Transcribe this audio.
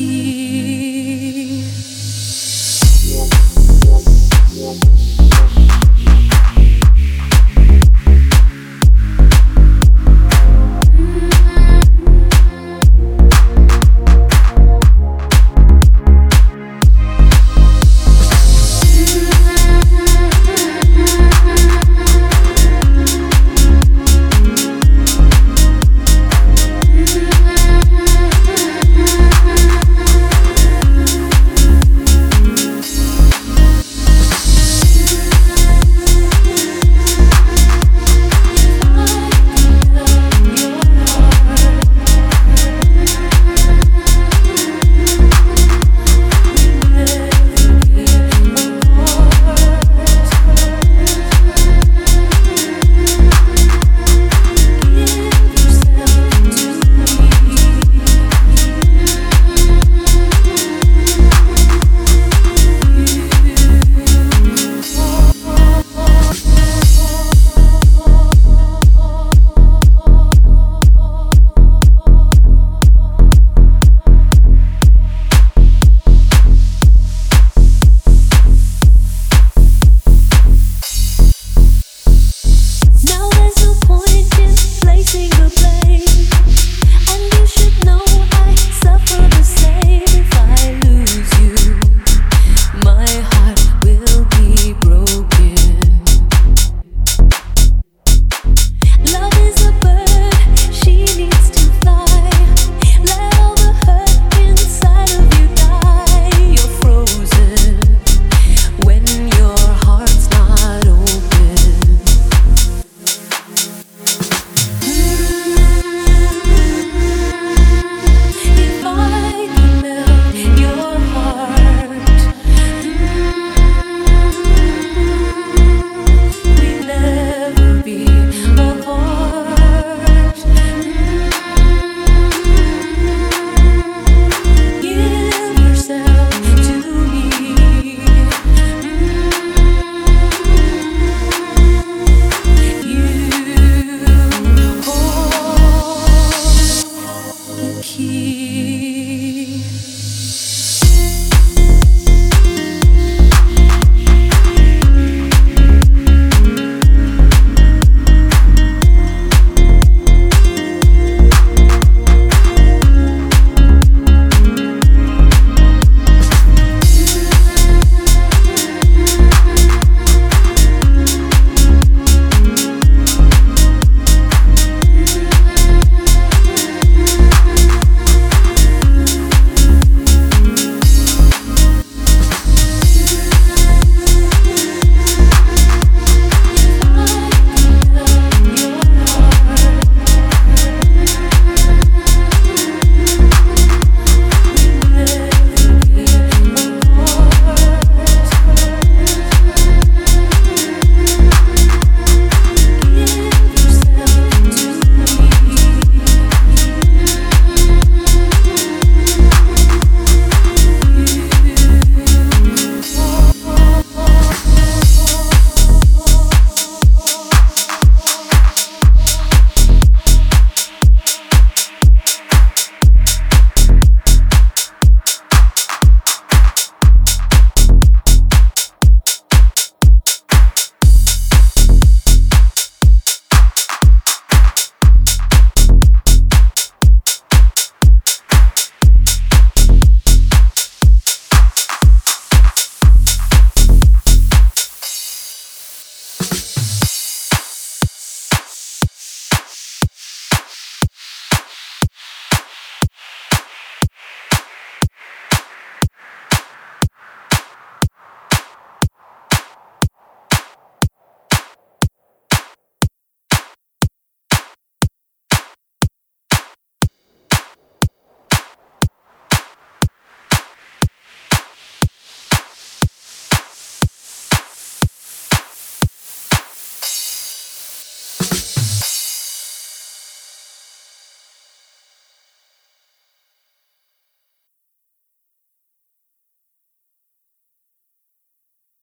aqui.